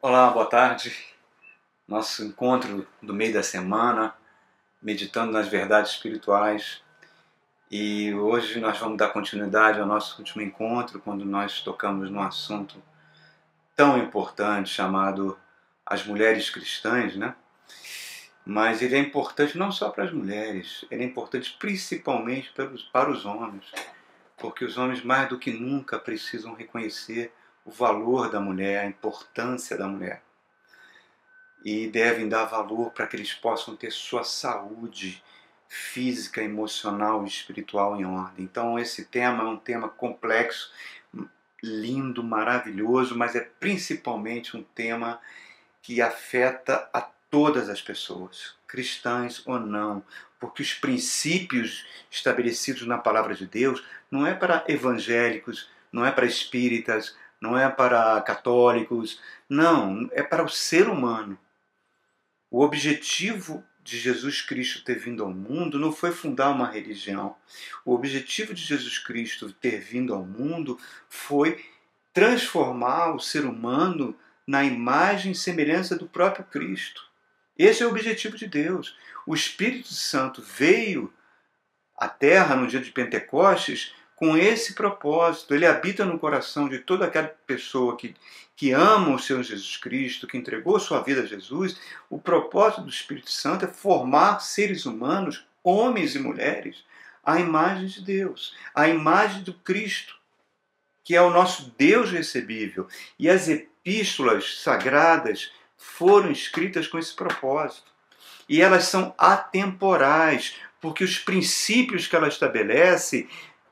Olá, boa tarde. Nosso encontro do meio da semana, meditando nas verdades espirituais. E hoje nós vamos dar continuidade ao nosso último encontro, quando nós tocamos num assunto tão importante chamado as mulheres cristãs, né? Mas ele é importante não só para as mulheres, ele é importante principalmente para os, homens, porque os homens mais do que nunca precisam reconhecer o valor da mulher, a importância da mulher. E devem dar valor para que eles possam ter sua saúde física, emocional e espiritual em ordem. Então, esse tema é um tema complexo, lindo, maravilhoso, mas é principalmente um tema que afeta a todas as pessoas, cristãs ou não, porque os princípios estabelecidos na palavra de Deus não é para evangélicos, não é para espíritas, não é para católicos, não, é para o ser humano. O objetivo de Jesus Cristo ter vindo ao mundo não foi fundar uma religião. O objetivo de Jesus Cristo ter vindo ao mundo foi transformar o ser humano na imagem e semelhança do próprio Cristo. Esse é o objetivo de Deus. O Espírito Santo veio à Terra no dia de Pentecostes com esse propósito. Ele habita no coração de toda aquela pessoa que, que ama o Senhor Jesus Cristo, que entregou sua vida a Jesus. O propósito do Espírito Santo é formar seres humanos, homens e mulheres, à imagem de Deus, à imagem do Cristo, que é o nosso Deus recebível. E as epístolas sagradas foram escritas com esse propósito. E elas são atemporais, porque os princípios que ela estabelece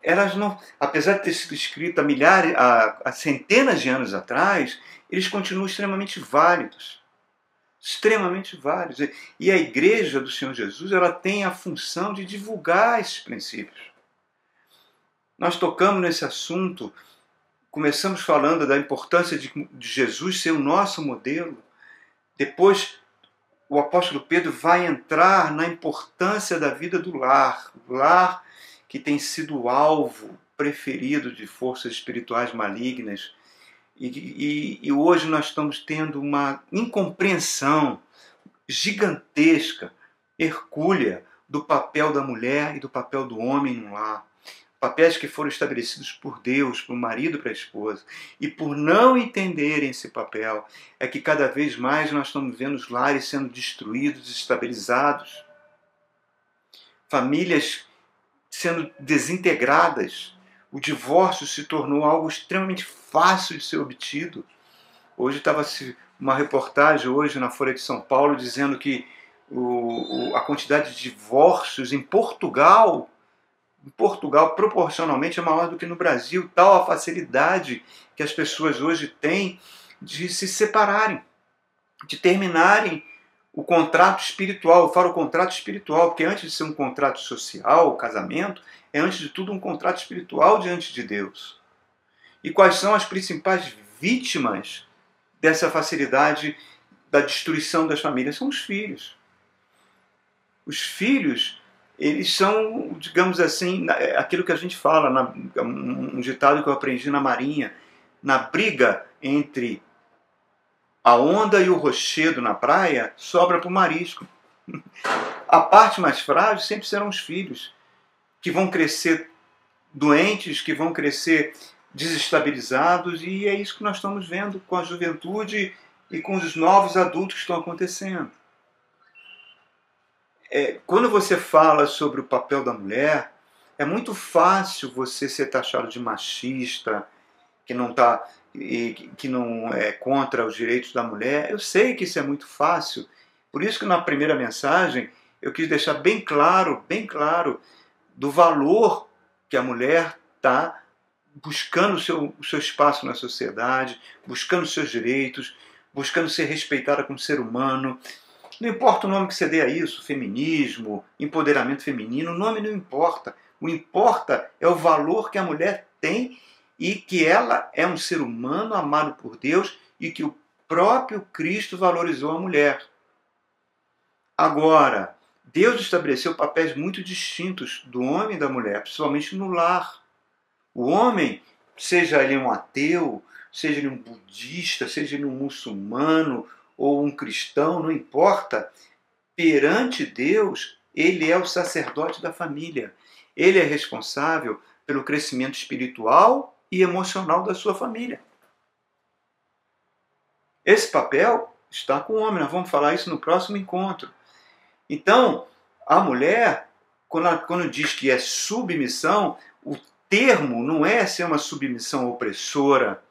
elas não, apesar de ter sido escrita há milhares, há, há centenas de anos atrás, eles continuam extremamente válidos. Extremamente válidos. E a igreja do Senhor Jesus ela tem a função de divulgar esses princípios. Nós tocamos nesse assunto, começamos falando da importância de, de Jesus ser o nosso modelo. Depois, o apóstolo Pedro vai entrar na importância da vida do lar. Lar que tem sido alvo preferido de forças espirituais malignas. E, e, e hoje nós estamos tendo uma incompreensão gigantesca, hercúlea, do papel da mulher e do papel do homem no lar. Papéis que foram estabelecidos por Deus, para o marido e para a esposa. E por não entenderem esse papel, é que cada vez mais nós estamos vendo os lares sendo destruídos, desestabilizados. Famílias sendo desintegradas. O divórcio se tornou algo extremamente fácil de ser obtido. Hoje estava uma reportagem hoje na Folha de São Paulo dizendo que o, o, a quantidade de divórcios em Portugal, em Portugal proporcionalmente é maior do que no Brasil, tal a facilidade que as pessoas hoje têm de se separarem, de terminarem o contrato espiritual, eu falo contrato espiritual, porque antes de ser um contrato social, o casamento, é antes de tudo um contrato espiritual diante de Deus. E quais são as principais vítimas dessa facilidade da destruição das famílias? São os filhos. Os filhos, eles são, digamos assim, é aquilo que a gente fala, um ditado que eu aprendi na Marinha, na briga entre a onda e o rochedo na praia sobra para o marisco. A parte mais frágil sempre serão os filhos, que vão crescer doentes, que vão crescer desestabilizados, e é isso que nós estamos vendo com a juventude e com os novos adultos que estão acontecendo. É, quando você fala sobre o papel da mulher, é muito fácil você ser taxado de machista, que não está e que não é contra os direitos da mulher. Eu sei que isso é muito fácil. Por isso que na primeira mensagem eu quis deixar bem claro, bem claro, do valor que a mulher está buscando o seu, o seu espaço na sociedade, buscando seus direitos, buscando ser respeitada como ser humano. Não importa o nome que você dê a isso, feminismo, empoderamento feminino, o nome não importa. O importa é o valor que a mulher tem e que ela é um ser humano amado por Deus e que o próprio Cristo valorizou a mulher. Agora, Deus estabeleceu papéis muito distintos do homem e da mulher, principalmente no lar. O homem, seja ele um ateu, seja ele um budista, seja ele um muçulmano ou um cristão, não importa, perante Deus, ele é o sacerdote da família. Ele é responsável pelo crescimento espiritual e emocional da sua família. Esse papel está com o homem, nós vamos falar isso no próximo encontro. Então, a mulher, quando, ela, quando diz que é submissão, o termo não é ser uma submissão opressora,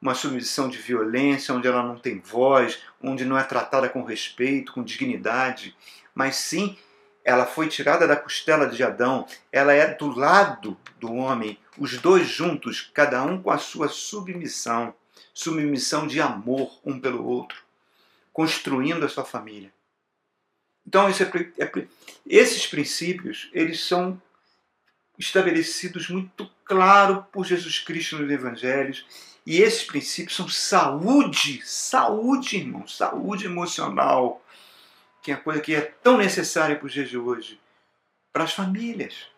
uma submissão de violência, onde ela não tem voz, onde não é tratada com respeito, com dignidade, mas sim ela foi tirada da costela de Adão, ela é do lado do homem, os dois juntos, cada um com a sua submissão, submissão de amor um pelo outro, construindo a sua família. Então, é, é, esses princípios, eles são estabelecidos muito claro por Jesus Cristo nos Evangelhos. E esses princípios são saúde, saúde, irmão, saúde emocional, que é a coisa que é tão necessária para os dias de hoje, para as famílias.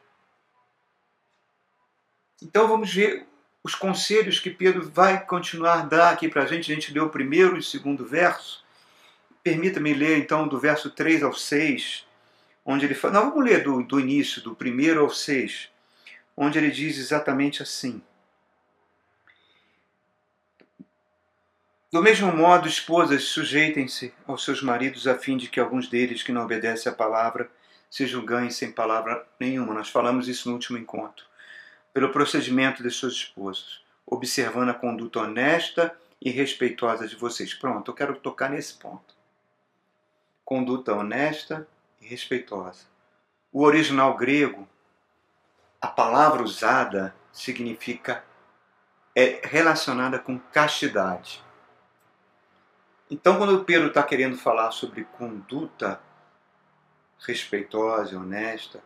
Então vamos ver os conselhos que Pedro vai continuar a dar aqui para a gente. A gente leu o primeiro e o segundo verso. Permita-me ler então do verso 3 ao 6, onde ele fala. Não, vamos ler do, do início, do primeiro ao 6, onde ele diz exatamente assim. Do mesmo modo, esposas, sujeitem-se aos seus maridos, a fim de que alguns deles que não obedecem à palavra sejam ganhos sem palavra nenhuma. Nós falamos isso no último encontro. Pelo procedimento de suas esposas, observando a conduta honesta e respeitosa de vocês. Pronto, eu quero tocar nesse ponto. Conduta honesta e respeitosa. O original grego, a palavra usada significa é relacionada com castidade. Então, quando Pedro está querendo falar sobre conduta respeitosa e honesta,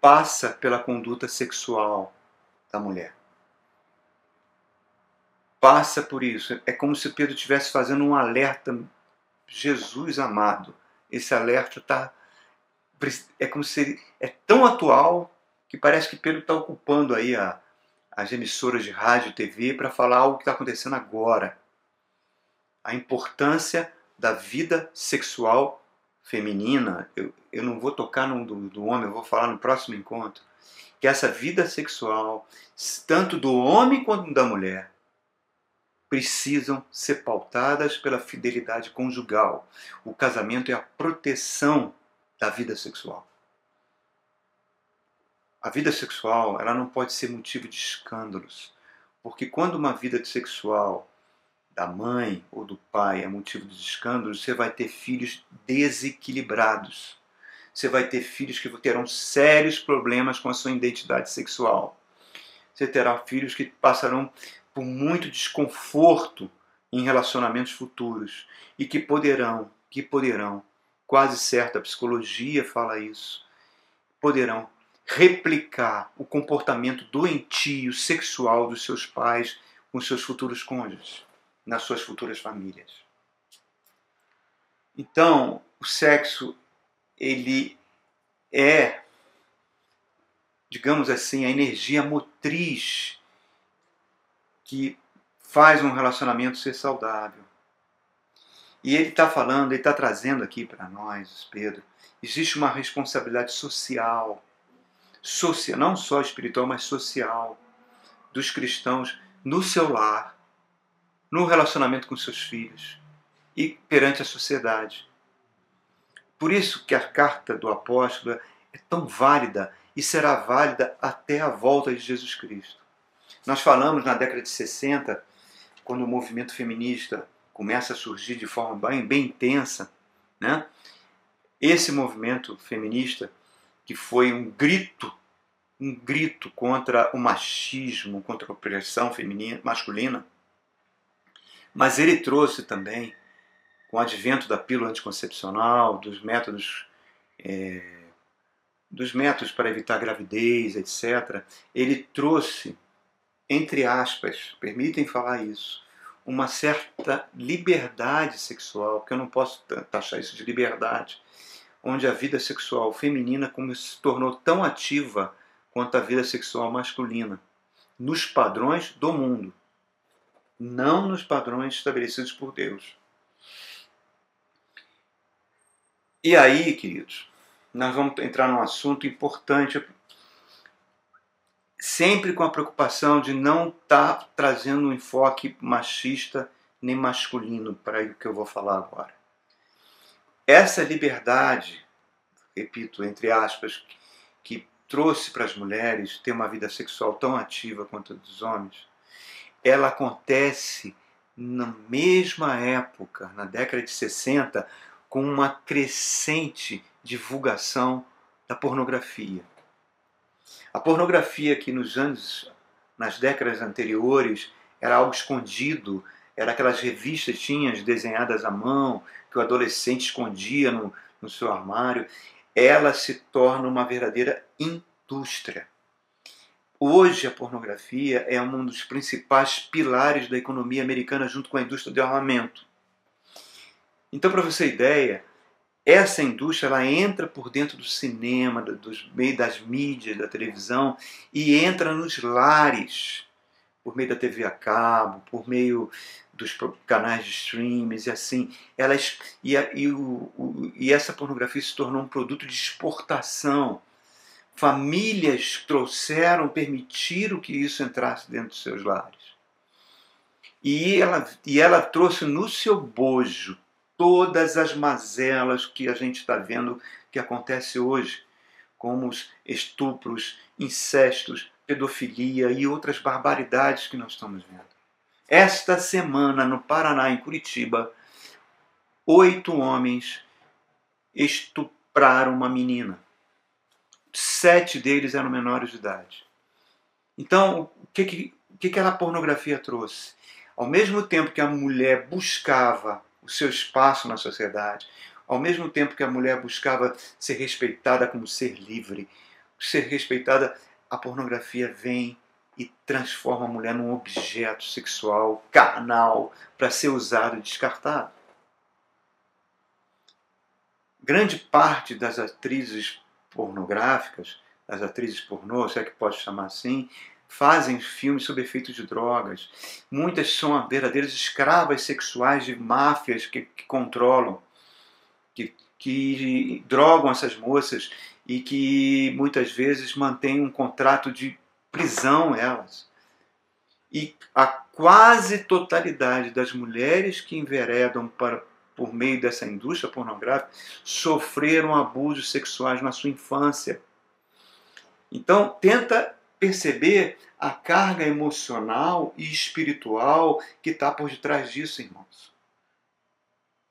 passa pela conduta sexual da mulher. Passa por isso. É como se Pedro estivesse fazendo um alerta. Jesus amado, esse alerta está. É como se é tão atual que parece que Pedro está ocupando aí a, as emissoras de rádio e TV para falar algo que está acontecendo agora a importância da vida sexual feminina. Eu, eu não vou tocar no do, do homem, eu vou falar no próximo encontro. Que essa vida sexual, tanto do homem quanto da mulher, precisam ser pautadas pela fidelidade conjugal. O casamento é a proteção da vida sexual. A vida sexual ela não pode ser motivo de escândalos, porque quando uma vida sexual da mãe ou do pai é motivo de escândalos, você vai ter filhos desequilibrados. Você vai ter filhos que terão sérios problemas com a sua identidade sexual. Você terá filhos que passarão por muito desconforto em relacionamentos futuros e que poderão, que poderão, quase certa a psicologia fala isso, poderão replicar o comportamento doentio sexual dos seus pais com seus futuros cônjuges nas suas futuras famílias. Então, o sexo ele é, digamos assim, a energia motriz que faz um relacionamento ser saudável. E ele está falando, ele está trazendo aqui para nós, Pedro, existe uma responsabilidade social, social, não só espiritual, mas social, dos cristãos no seu lar, no relacionamento com seus filhos e perante a sociedade. Por isso que a carta do apóstolo é tão válida e será válida até a volta de Jesus Cristo. Nós falamos na década de 60, quando o movimento feminista começa a surgir de forma bem, bem intensa, né? Esse movimento feminista que foi um grito, um grito contra o machismo, contra a opressão feminina, masculina, mas ele trouxe também, com o advento da pílula anticoncepcional, dos métodos, é, dos métodos para evitar gravidez, etc., ele trouxe, entre aspas, permitem falar isso, uma certa liberdade sexual, porque eu não posso taxar isso de liberdade, onde a vida sexual feminina como se tornou tão ativa quanto a vida sexual masculina, nos padrões do mundo. Não nos padrões estabelecidos por Deus. E aí, queridos, nós vamos entrar num assunto importante, sempre com a preocupação de não estar tá trazendo um enfoque machista nem masculino para o que eu vou falar agora. Essa liberdade, repito, entre aspas, que trouxe para as mulheres ter uma vida sexual tão ativa quanto a dos homens, ela acontece na mesma época, na década de 60, com uma crescente divulgação da pornografia. A pornografia que nos anos, nas décadas anteriores, era algo escondido, era aquelas revistas tinhas desenhadas à mão, que o adolescente escondia no, no seu armário, ela se torna uma verdadeira indústria. Hoje a pornografia é um dos principais pilares da economia americana junto com a indústria de armamento. Então, para você ideia, essa indústria ela entra por dentro do cinema, dos meio das mídias, da televisão e entra nos lares por meio da TV a cabo, por meio dos canais de streams e assim. Elas, e, a, e, o, o, e essa pornografia se tornou um produto de exportação. Famílias trouxeram, permitiram que isso entrasse dentro dos seus lares. E ela, e ela trouxe no seu bojo todas as mazelas que a gente está vendo que acontece hoje, como os estupros, incestos, pedofilia e outras barbaridades que nós estamos vendo. Esta semana, no Paraná, em Curitiba, oito homens estupraram uma menina. Sete deles eram menores de idade. Então, o que, que, que aquela pornografia trouxe? Ao mesmo tempo que a mulher buscava o seu espaço na sociedade, ao mesmo tempo que a mulher buscava ser respeitada como ser livre, ser respeitada a pornografia vem e transforma a mulher num objeto sexual, carnal, para ser usado e descartado. Grande parte das atrizes pornográficas, das atrizes pornô, se é que pode chamar assim, fazem filmes sob efeito de drogas. Muitas são verdadeiras escravas sexuais de máfias que, que controlam, que, que drogam essas moças e que muitas vezes mantém um contrato de prisão elas. E a quase totalidade das mulheres que enveredam para, por meio dessa indústria pornográfica sofreram abusos sexuais na sua infância. Então, tenta perceber a carga emocional e espiritual que está por detrás disso, irmãos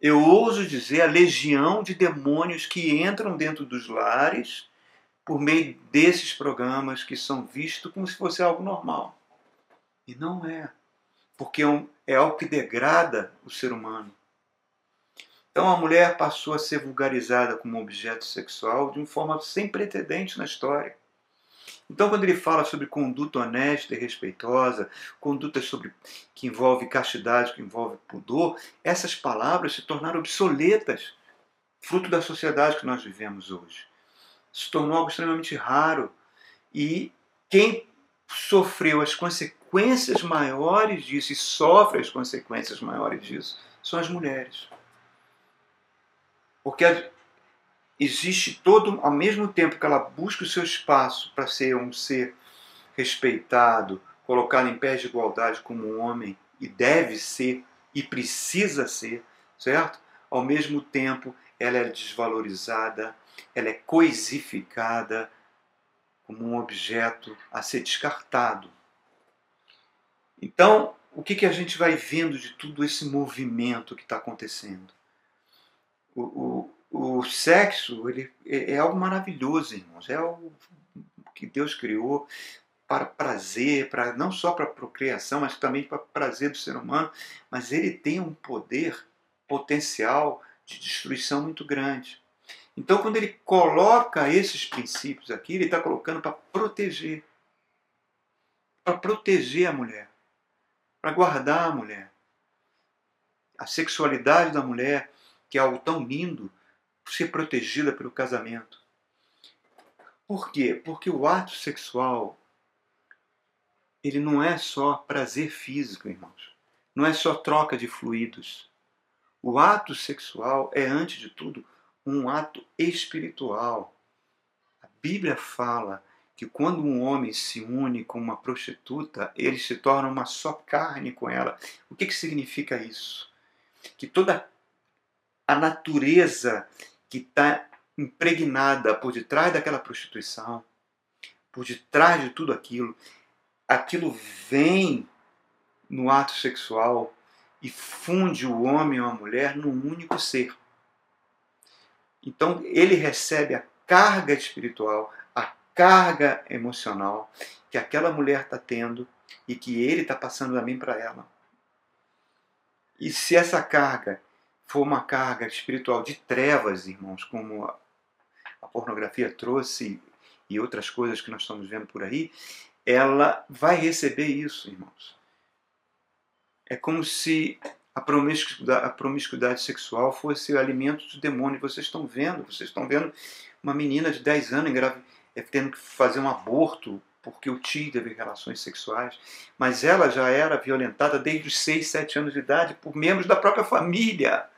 eu ouso dizer, a legião de demônios que entram dentro dos lares por meio desses programas que são vistos como se fosse algo normal. E não é. Porque é, é algo que degrada o ser humano. Então a mulher passou a ser vulgarizada como objeto sexual de uma forma sem precedentes na história. Então, quando ele fala sobre conduta honesta e respeitosa, conduta sobre que envolve castidade, que envolve pudor, essas palavras se tornaram obsoletas, fruto da sociedade que nós vivemos hoje. Se tornou algo extremamente raro e quem sofreu as consequências maiores disso e sofre as consequências maiores disso são as mulheres. Porque existe todo, ao mesmo tempo que ela busca o seu espaço para ser um ser respeitado, colocado em pé de igualdade como um homem, e deve ser, e precisa ser, certo? Ao mesmo tempo, ela é desvalorizada, ela é coisificada como um objeto a ser descartado. Então, o que, que a gente vai vendo de tudo esse movimento que está acontecendo? O, o, sexo ele é, é algo maravilhoso, irmãos. É algo que Deus criou para prazer, para não só para procriação, mas também para prazer do ser humano. Mas ele tem um poder potencial de destruição muito grande. Então, quando ele coloca esses princípios aqui, ele está colocando para proteger, para proteger a mulher, para guardar a mulher. A sexualidade da mulher, que é algo tão lindo, ser protegida pelo casamento. Por quê? Porque o ato sexual ele não é só prazer físico, irmãos. não é só troca de fluidos. O ato sexual é, antes de tudo, um ato espiritual. A Bíblia fala que quando um homem se une com uma prostituta, ele se torna uma só carne com ela. O que, que significa isso? Que toda a natureza que está impregnada por detrás daquela prostituição, por detrás de tudo aquilo, aquilo vem no ato sexual e funde o homem ou a mulher num único ser. Então ele recebe a carga espiritual, a carga emocional que aquela mulher está tendo e que ele está passando também para ela. E se essa carga for uma carga espiritual de trevas, irmãos, como a pornografia trouxe e outras coisas que nós estamos vendo por aí, ela vai receber isso, irmãos. É como se a promiscuidade, a promiscuidade sexual fosse o alimento do demônio. Vocês estão vendo, vocês estão vendo uma menina de 10 anos engrave, é, tendo que fazer um aborto porque o tio teve relações sexuais, mas ela já era violentada desde os 6, 7 anos de idade por membros da própria família.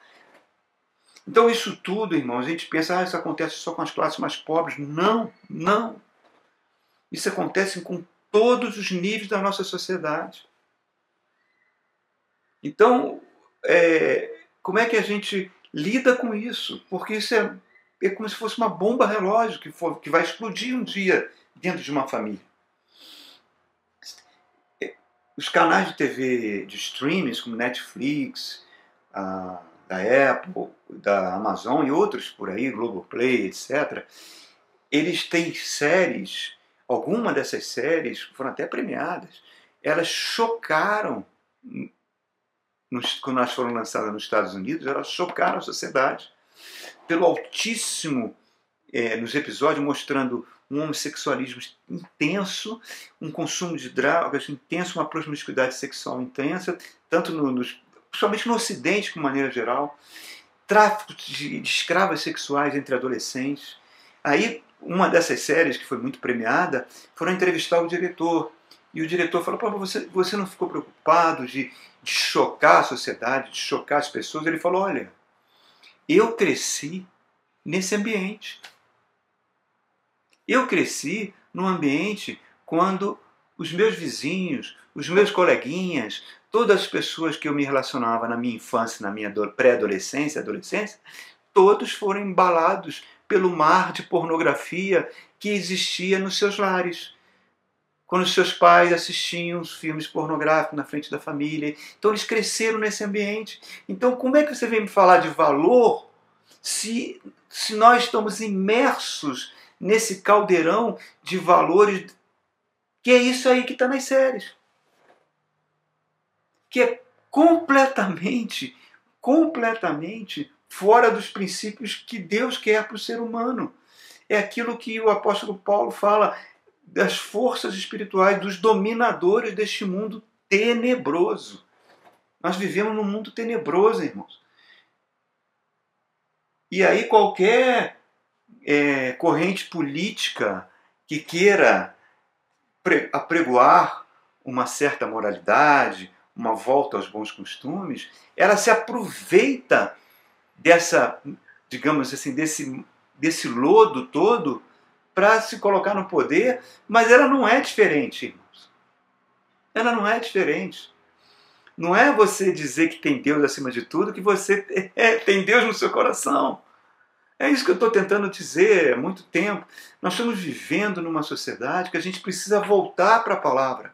Então, isso tudo, irmãos, a gente pensa, ah, isso acontece só com as classes mais pobres. Não, não. Isso acontece com todos os níveis da nossa sociedade. Então, é, como é que a gente lida com isso? Porque isso é, é como se fosse uma bomba relógio que, for, que vai explodir um dia dentro de uma família. É, os canais de TV de streams, como Netflix, a da Apple, da Amazon e outros por aí, Globoplay, etc., eles têm séries, alguma dessas séries foram até premiadas, elas chocaram, nos, quando elas foram lançadas nos Estados Unidos, elas chocaram a sociedade pelo altíssimo, é, nos episódios, mostrando um homossexualismo intenso, um consumo de drogas intenso, uma promiscuidade sexual intensa, tanto no, nos principalmente no Ocidente, de maneira geral, tráfico de, de escravas sexuais entre adolescentes. Aí, uma dessas séries que foi muito premiada, foram entrevistar o diretor. E o diretor falou: Pô, você, você não ficou preocupado de, de chocar a sociedade, de chocar as pessoas? Ele falou: Olha, eu cresci nesse ambiente. Eu cresci num ambiente quando os meus vizinhos, os meus coleguinhas, todas as pessoas que eu me relacionava na minha infância, na minha pré-adolescência, adolescência, todos foram embalados pelo mar de pornografia que existia nos seus lares. Quando seus pais assistiam os filmes pornográficos na frente da família. Então eles cresceram nesse ambiente. Então como é que você vem me falar de valor se, se nós estamos imersos nesse caldeirão de valores que é isso aí que está nas séries que é completamente, completamente fora dos princípios que Deus quer para o ser humano. É aquilo que o apóstolo Paulo fala das forças espirituais, dos dominadores deste mundo tenebroso. Nós vivemos num mundo tenebroso, irmãos. E aí qualquer é, corrente política que queira apregoar uma certa moralidade, uma volta aos bons costumes, ela se aproveita dessa, digamos assim, desse, desse lodo todo para se colocar no poder, mas ela não é diferente, irmãos. Ela não é diferente. Não é você dizer que tem Deus acima de tudo que você é, tem Deus no seu coração. É isso que eu estou tentando dizer há muito tempo. Nós estamos vivendo numa sociedade que a gente precisa voltar para a palavra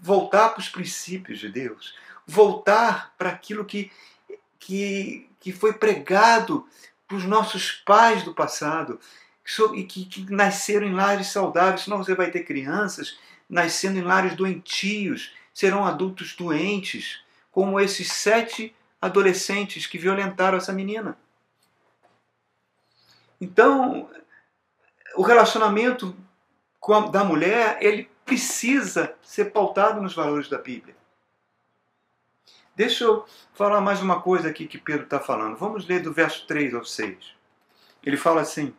voltar para os princípios de Deus, voltar para aquilo que, que, que foi pregado para os nossos pais do passado e que, que nasceram em lares saudáveis, senão você vai ter crianças nascendo em lares doentios, serão adultos doentes, como esses sete adolescentes que violentaram essa menina. Então, o relacionamento a, da mulher, ele precisa ser pautado nos valores da Bíblia. Deixa eu falar mais uma coisa aqui que Pedro está falando. Vamos ler do verso 3 ao 6. Ele fala assim,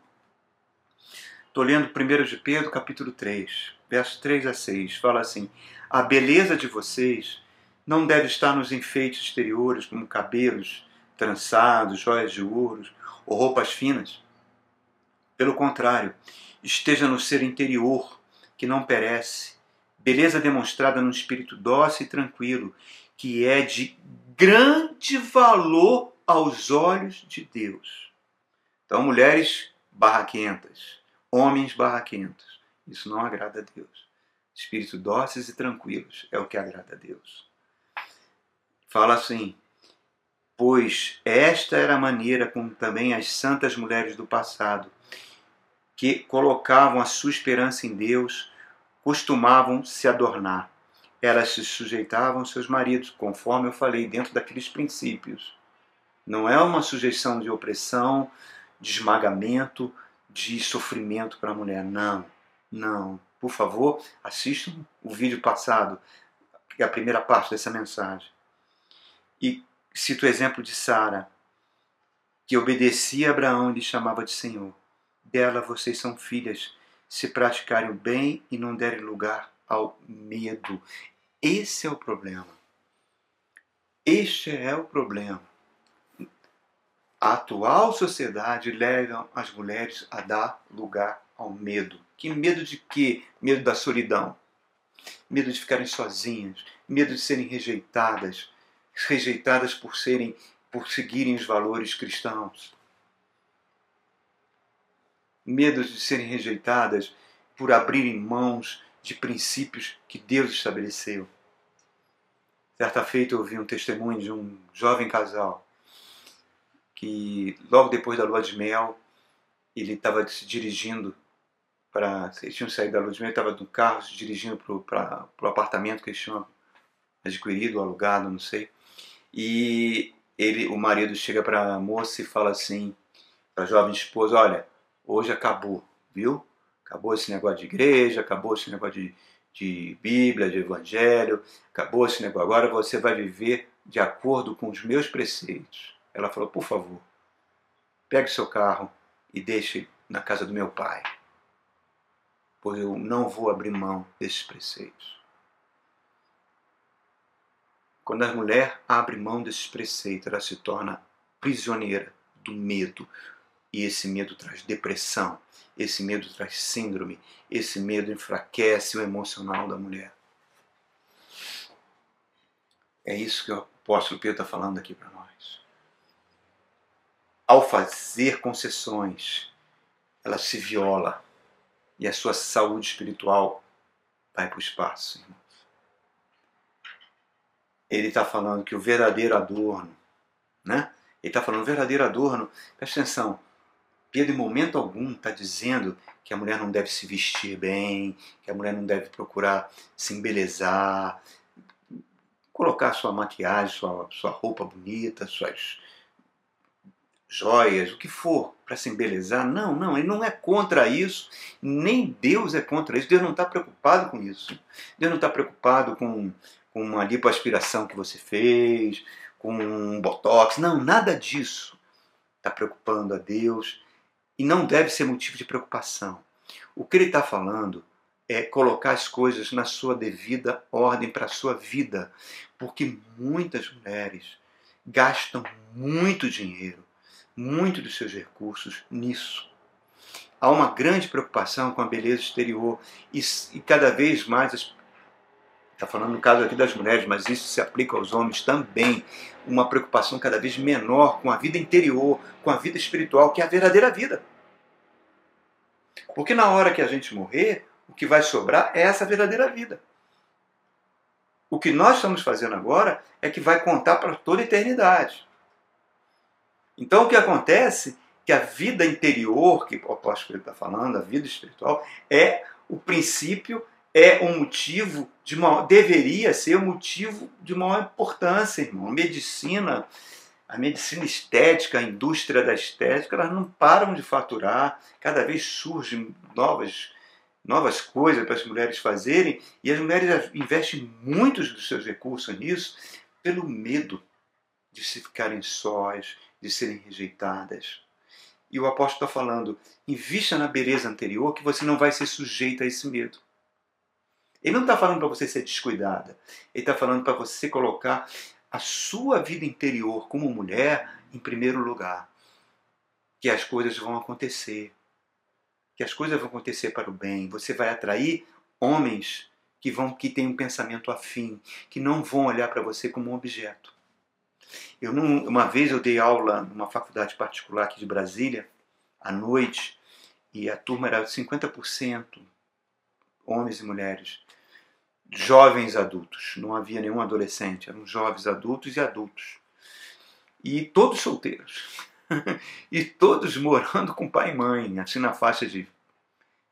estou lendo 1 de Pedro, capítulo 3, verso 3 a 6, fala assim, a beleza de vocês não deve estar nos enfeites exteriores, como cabelos trançados, joias de ouro ou roupas finas. Pelo contrário, esteja no ser interior, que não perece, beleza demonstrada num espírito dócil e tranquilo, que é de grande valor aos olhos de Deus. Então, mulheres barraquentas, homens barraquentos, isso não agrada a Deus. Espíritos dóceis e tranquilos é o que agrada a Deus. Fala assim: Pois esta era a maneira como também as santas mulheres do passado, que colocavam a sua esperança em Deus, costumavam se adornar. Elas se sujeitavam aos seus maridos, conforme eu falei, dentro daqueles princípios. Não é uma sujeição de opressão, de esmagamento, de sofrimento para a mulher. Não, não. Por favor, assistam o vídeo passado, que é a primeira parte dessa mensagem. E cito o exemplo de Sara, que obedecia a Abraão e lhe chamava de Senhor. Dela vocês são filhas, se praticarem o bem e não derem lugar ao medo. Esse é o problema. Este é o problema. A atual sociedade leva as mulheres a dar lugar ao medo. Que medo de quê? Medo da solidão. Medo de ficarem sozinhas, medo de serem rejeitadas, rejeitadas por serem por seguirem os valores cristãos. Medo de serem rejeitadas por abrirem mãos de princípios que Deus estabeleceu. Certa feita eu ouvi um testemunho de um jovem casal que logo depois da lua de mel ele estava se dirigindo para eles tinham saído da lua de mel, estava no carro se dirigindo para o apartamento que eles tinham adquirido, alugado, não sei. E ele, o marido chega para a moça e fala assim, para a jovem esposa, olha, hoje acabou, viu? Acabou esse negócio de igreja, acabou esse negócio de, de Bíblia, de Evangelho, acabou esse negócio. Agora você vai viver de acordo com os meus preceitos. Ela falou, por favor, pegue seu carro e deixe na casa do meu pai pois eu não vou abrir mão desses preceitos. Quando a mulher abre mão desses preceitos, ela se torna prisioneira do medo. E esse medo traz depressão, esse medo traz síndrome, esse medo enfraquece o emocional da mulher. É isso que o apóstolo Pedro está falando aqui para nós. Ao fazer concessões, ela se viola e a sua saúde espiritual vai para o espaço, irmãos. Ele está falando que o verdadeiro adorno, né? Ele está falando verdadeiro adorno, presta atenção, Pedro em momento algum está dizendo que a mulher não deve se vestir bem, que a mulher não deve procurar se embelezar, colocar sua maquiagem, sua, sua roupa bonita, suas joias, o que for, para se embelezar. Não, não, ele não é contra isso, nem Deus é contra isso. Deus não está preocupado com isso. Deus não está preocupado com, com uma lipoaspiração que você fez, com um botox. Não, nada disso está preocupando a Deus e não deve ser motivo de preocupação. O que ele está falando é colocar as coisas na sua devida ordem para a sua vida, porque muitas mulheres gastam muito dinheiro muito dos seus recursos nisso. Há uma grande preocupação com a beleza exterior e, e cada vez mais, está falando no caso aqui das mulheres, mas isso se aplica aos homens também, uma preocupação cada vez menor com a vida interior, com a vida espiritual, que é a verdadeira vida. Porque na hora que a gente morrer, o que vai sobrar é essa verdadeira vida. O que nós estamos fazendo agora é que vai contar para toda a eternidade. Então o que acontece que a vida interior, que o apóstolo está falando, a vida espiritual, é o princípio, é um motivo de deveria ser um motivo de maior importância, irmão. Medicina, a medicina estética, a indústria da estética, elas não param de faturar, cada vez surgem novas novas coisas para as mulheres fazerem, e as mulheres investem muitos dos seus recursos nisso pelo medo de se ficarem sós, de serem rejeitadas. E o apóstolo está falando: invista na beleza anterior que você não vai ser sujeito a esse medo. Ele não está falando para você ser descuidada. Ele está falando para você colocar a sua vida interior como mulher em primeiro lugar. Que as coisas vão acontecer. Que as coisas vão acontecer para o bem. Você vai atrair homens que vão que têm um pensamento afim, que não vão olhar para você como um objeto. Eu não, uma vez eu dei aula numa faculdade particular aqui de Brasília, à noite, e a turma era 50% homens e mulheres, jovens adultos, não havia nenhum adolescente, eram jovens adultos e adultos. E todos solteiros. e todos morando com pai e mãe, assim na faixa de,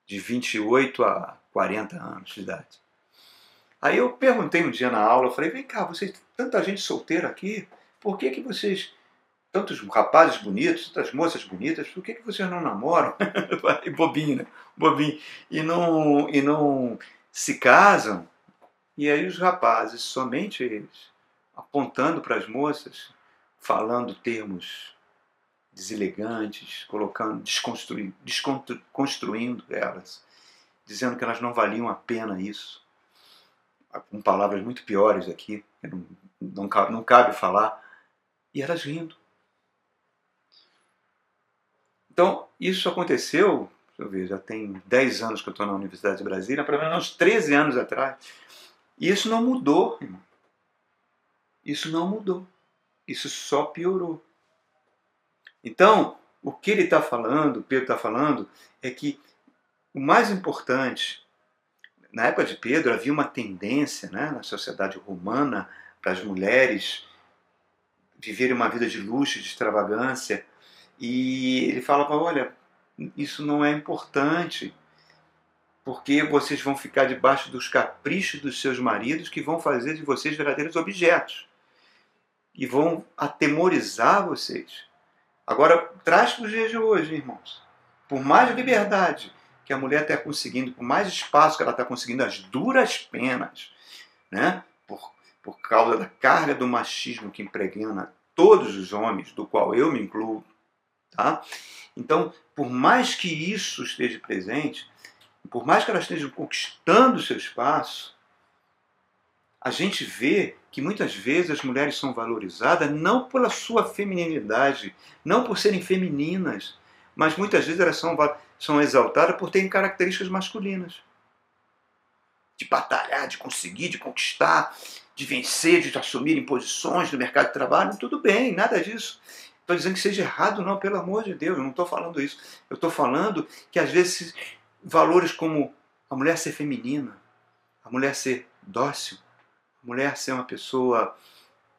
de 28 a 40 anos de idade. Aí eu perguntei um dia na aula, falei, vem cá, vocês, tanta gente solteira aqui, por que, que vocês, tantos rapazes bonitos, tantas moças bonitas, por que, que vocês não namoram? bobinho, né? Bobinho. E não, e não se casam? E aí os rapazes, somente eles, apontando para as moças, falando termos deselegantes, colocando, desconstruindo, desconstruindo elas, dizendo que elas não valiam a pena isso, com palavras muito piores aqui, que não, não, cabe, não cabe falar, e elas rindo. Então, isso aconteceu, eu ver, já tem 10 anos que eu estou na Universidade de Brasília, pelo menos uns 13 anos atrás. E isso não mudou, irmão. Isso não mudou. Isso só piorou. Então, o que ele está falando, Pedro está falando, é que o mais importante, na época de Pedro havia uma tendência né, na sociedade romana para as mulheres viverem uma vida de luxo, de extravagância. E ele falava: olha, isso não é importante, porque vocês vão ficar debaixo dos caprichos dos seus maridos que vão fazer de vocês verdadeiros objetos e vão atemorizar vocês. Agora, traz para os dias de hoje, irmãos. Por mais liberdade que a mulher está conseguindo, por mais espaço que ela está conseguindo, as duras penas, né? por por causa da carga do machismo que impregna todos os homens, do qual eu me incluo. Tá? Então, por mais que isso esteja presente, por mais que elas estejam conquistando seu espaço, a gente vê que muitas vezes as mulheres são valorizadas não pela sua feminilidade, não por serem femininas, mas muitas vezes elas são, são exaltadas por terem características masculinas. De batalhar, de conseguir, de conquistar, de vencer, de assumir posições no mercado de trabalho, tudo bem, nada disso. Estou dizendo que seja errado, não, pelo amor de Deus, eu não estou falando isso. Eu estou falando que às vezes valores como a mulher ser feminina, a mulher ser dócil, a mulher ser uma pessoa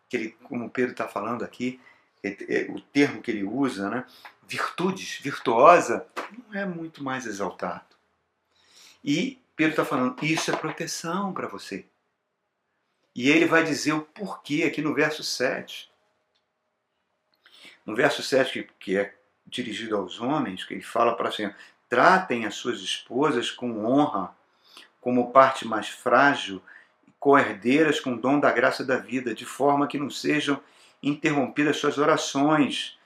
que ele, como o Pedro está falando aqui, é, o termo que ele usa, né? virtudes, virtuosa, não é muito mais exaltado. E Pedro está falando, isso é proteção para você. E ele vai dizer o porquê aqui no verso 7. No verso 7, que, é dirigido aos homens, que ele fala para assim: tratem as suas esposas com honra, como parte mais frágil, e coerdeiras com o dom da graça da vida, de forma que não sejam interrompidas suas orações.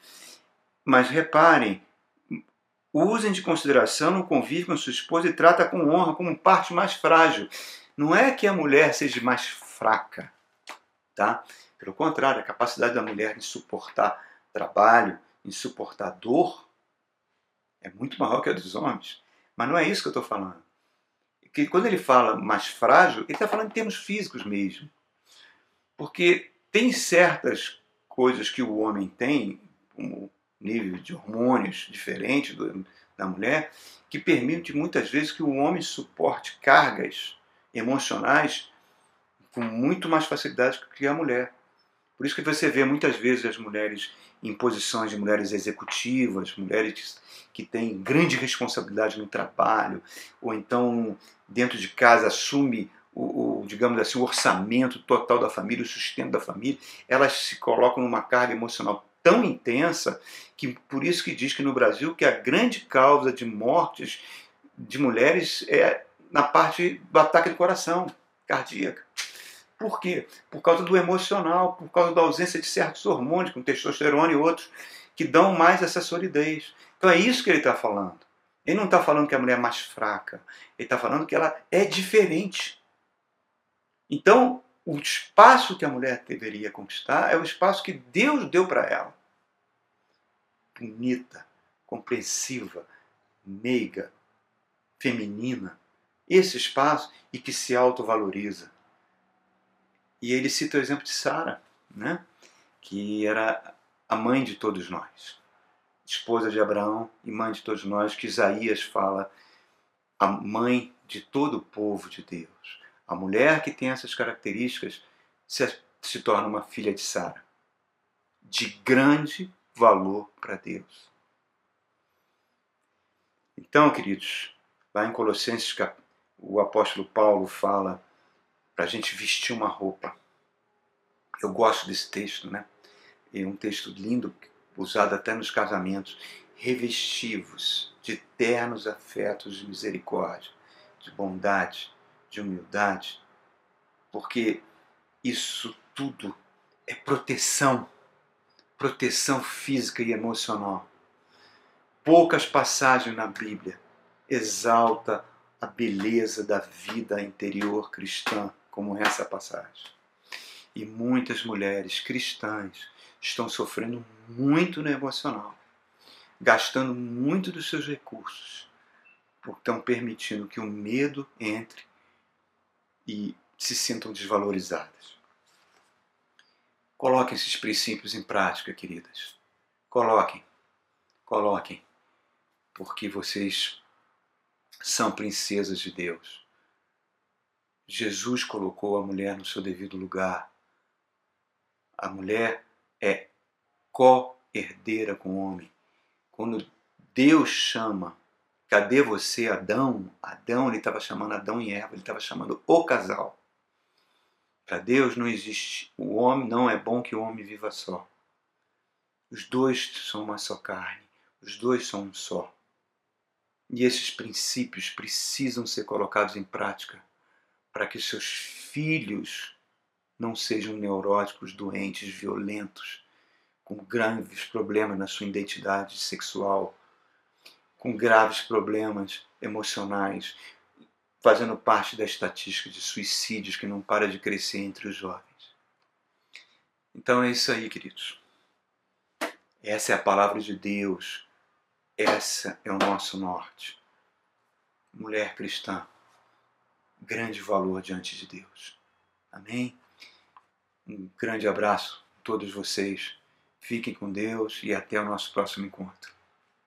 Mas reparem, usem de consideração o convívio com sua esposa e trata com honra como parte mais frágil. Não é que a mulher seja mais fraca, tá? Pelo contrário, a capacidade da mulher de suportar trabalho, de suportar dor, é muito maior que a dos homens. Mas não é isso que eu estou falando. Que quando ele fala mais frágil, ele está falando em termos físicos mesmo. Porque tem certas coisas que o homem tem, como nível de hormônios diferente do, da mulher, que permite muitas vezes que o homem suporte cargas emocionais com muito mais facilidade que a mulher. Por isso que você vê muitas vezes as mulheres em posições de mulheres executivas, mulheres que têm grande responsabilidade no trabalho, ou então dentro de casa assume o, o, digamos assim, o orçamento total da família, o sustento da família, elas se colocam numa carga emocional tão intensa que por isso que diz que no Brasil que a grande causa de mortes de mulheres é na parte do ataque do coração cardíaca. Por quê? Por causa do emocional, por causa da ausência de certos hormônios, como testosterona e outros, que dão mais essa solidez. Então é isso que ele está falando. Ele não está falando que a mulher é mais fraca. Ele está falando que ela é diferente. Então, o espaço que a mulher deveria conquistar é o espaço que Deus deu para ela. Bonita, compreensiva, meiga, feminina. Esse espaço e que se autovaloriza. E ele cita o exemplo de Sara, né? que era a mãe de todos nós, esposa de Abraão e mãe de todos nós, que Isaías fala, a mãe de todo o povo de Deus. A mulher que tem essas características se, se torna uma filha de Sara, de grande valor para Deus. Então, queridos, lá em Colossenses, o apóstolo Paulo fala para a gente vestir uma roupa. Eu gosto desse texto, né? É um texto lindo, usado até nos casamentos. Revestivos de ternos afetos de misericórdia, de bondade, de humildade, porque isso tudo é proteção, proteção física e emocional. Poucas passagens na Bíblia exalta a beleza da vida interior cristã, como essa passagem. E muitas mulheres cristãs estão sofrendo muito no emocional, gastando muito dos seus recursos, porque estão permitindo que o medo entre e se sintam desvalorizadas. Coloquem esses princípios em prática, queridas. Coloquem, coloquem, porque vocês são princesas de Deus. Jesus colocou a mulher no seu devido lugar. A mulher é co-herdeira com o homem. Quando Deus chama, cadê você, Adão? Adão, ele estava chamando Adão e Eva, ele estava chamando o casal. Para Deus não existe, o homem não é bom que o homem viva só. Os dois são uma só carne, os dois são um só. E esses princípios precisam ser colocados em prática para que seus filhos não sejam neuróticos, doentes, violentos, com graves problemas na sua identidade sexual, com graves problemas emocionais, fazendo parte da estatística de suicídios que não para de crescer entre os jovens. Então é isso aí, queridos. Essa é a palavra de Deus essa é o nosso norte. Mulher cristã, grande valor diante de Deus. Amém? Um grande abraço a todos vocês. Fiquem com Deus e até o nosso próximo encontro.